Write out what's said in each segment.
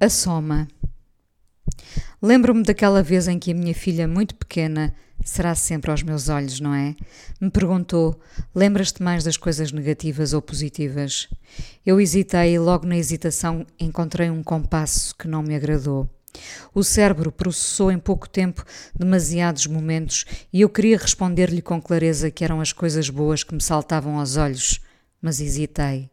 A soma. Lembro-me daquela vez em que a minha filha, muito pequena, será sempre aos meus olhos, não é? Me perguntou: Lembras-te mais das coisas negativas ou positivas? Eu hesitei e, logo na hesitação, encontrei um compasso que não me agradou. O cérebro processou em pouco tempo demasiados momentos e eu queria responder-lhe com clareza que eram as coisas boas que me saltavam aos olhos, mas hesitei.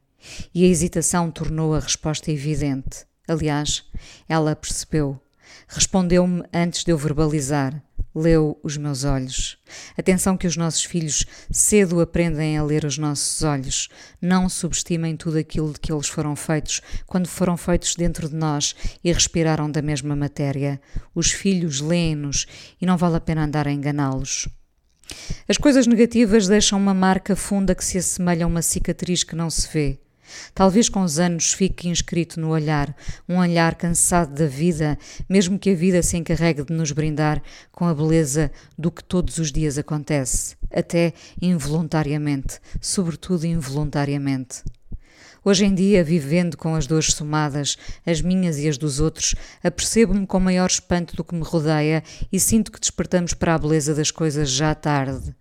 E a hesitação tornou a resposta evidente. Aliás, ela percebeu. Respondeu-me antes de eu verbalizar. Leu os meus olhos. Atenção que os nossos filhos cedo aprendem a ler os nossos olhos. Não subestimem tudo aquilo de que eles foram feitos quando foram feitos dentro de nós e respiraram da mesma matéria. Os filhos leem-nos e não vale a pena andar a enganá-los. As coisas negativas deixam uma marca funda que se assemelha a uma cicatriz que não se vê. Talvez com os anos fique inscrito no olhar, um olhar cansado da vida, mesmo que a vida se encarregue de nos brindar com a beleza do que todos os dias acontece, até involuntariamente, sobretudo involuntariamente. Hoje em dia, vivendo com as dores somadas, as minhas e as dos outros, apercebo-me com maior espanto do que me rodeia e sinto que despertamos para a beleza das coisas já tarde.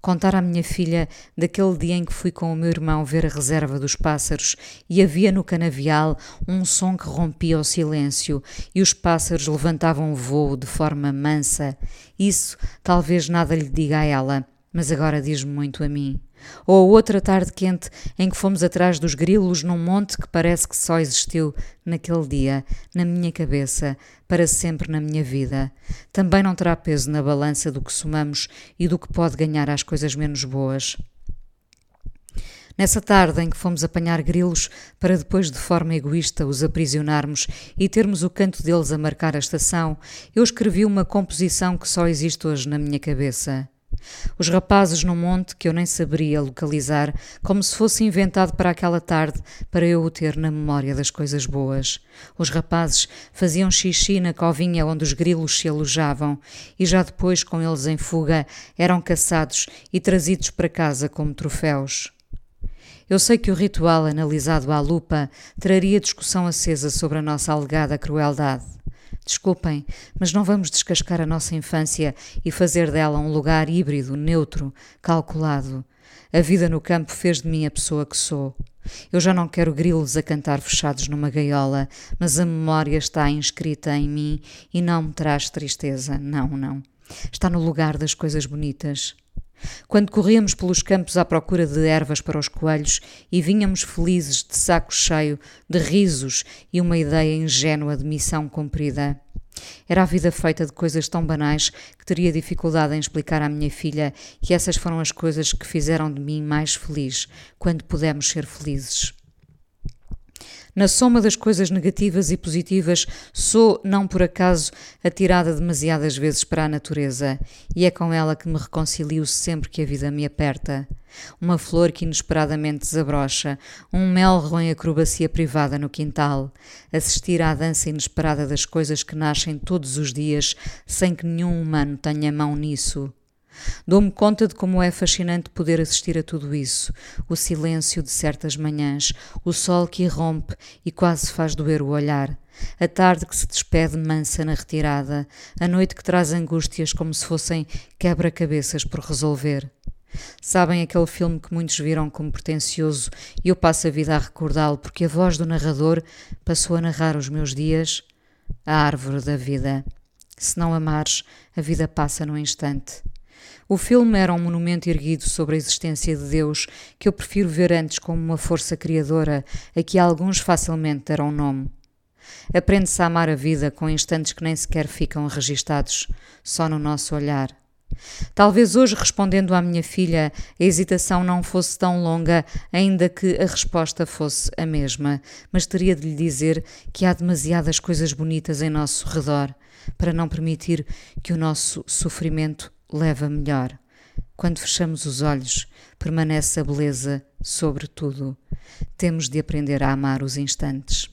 Contar à minha filha daquele dia em que fui com o meu irmão ver a reserva dos pássaros e havia no canavial um som que rompia o silêncio e os pássaros levantavam o voo de forma mansa. Isso talvez nada lhe diga a ela, mas agora diz-me muito a mim. Ou outra tarde quente em que fomos atrás dos grilos num monte que parece que só existiu naquele dia, na minha cabeça, para sempre na minha vida. Também não terá peso na balança do que somamos e do que pode ganhar às coisas menos boas. Nessa tarde em que fomos apanhar grilos para depois de forma egoísta os aprisionarmos e termos o canto deles a marcar a estação, eu escrevi uma composição que só existe hoje na minha cabeça. Os rapazes no monte que eu nem saberia localizar, como se fosse inventado para aquela tarde para eu o ter na memória das coisas boas. Os rapazes faziam xixi na covinha onde os grilos se alojavam e já depois, com eles em fuga, eram caçados e trazidos para casa como troféus. Eu sei que o ritual analisado à lupa traria discussão acesa sobre a nossa alegada crueldade. Desculpem, mas não vamos descascar a nossa infância e fazer dela um lugar híbrido, neutro, calculado. A vida no campo fez de mim a pessoa que sou. Eu já não quero grilos a cantar fechados numa gaiola, mas a memória está inscrita em mim e não me traz tristeza. Não, não. Está no lugar das coisas bonitas. Quando corríamos pelos campos à procura de ervas para os coelhos e vinhamos felizes de saco cheio de risos e uma ideia ingênua de missão cumprida. Era a vida feita de coisas tão banais que teria dificuldade em explicar à minha filha que essas foram as coisas que fizeram de mim mais feliz, quando pudemos ser felizes. Na soma das coisas negativas e positivas, sou, não por acaso, atirada demasiadas vezes para a natureza, e é com ela que me reconcilio sempre que a vida me aperta. Uma flor que inesperadamente desabrocha, um melro em acrobacia privada no quintal, assistir à dança inesperada das coisas que nascem todos os dias sem que nenhum humano tenha mão nisso. Dou-me conta de como é fascinante poder assistir a tudo isso: o silêncio de certas manhãs, o sol que irrompe e quase faz doer o olhar, a tarde que se despede mansa na retirada, a noite que traz angústias como se fossem quebra-cabeças por resolver. Sabem aquele filme que muitos viram como pretencioso e eu passo a vida a recordá-lo porque a voz do narrador passou a narrar os meus dias? A árvore da vida. Se não amares, a vida passa num instante. O filme era um monumento erguido sobre a existência de Deus que eu prefiro ver antes como uma força criadora a que alguns facilmente deram nome. Aprende-se a amar a vida com instantes que nem sequer ficam registados, só no nosso olhar. Talvez hoje, respondendo à minha filha, a hesitação não fosse tão longa, ainda que a resposta fosse a mesma, mas teria de lhe dizer que há demasiadas coisas bonitas em nosso redor para não permitir que o nosso sofrimento leve a melhor. Quando fechamos os olhos, permanece a beleza sobre tudo. Temos de aprender a amar os instantes.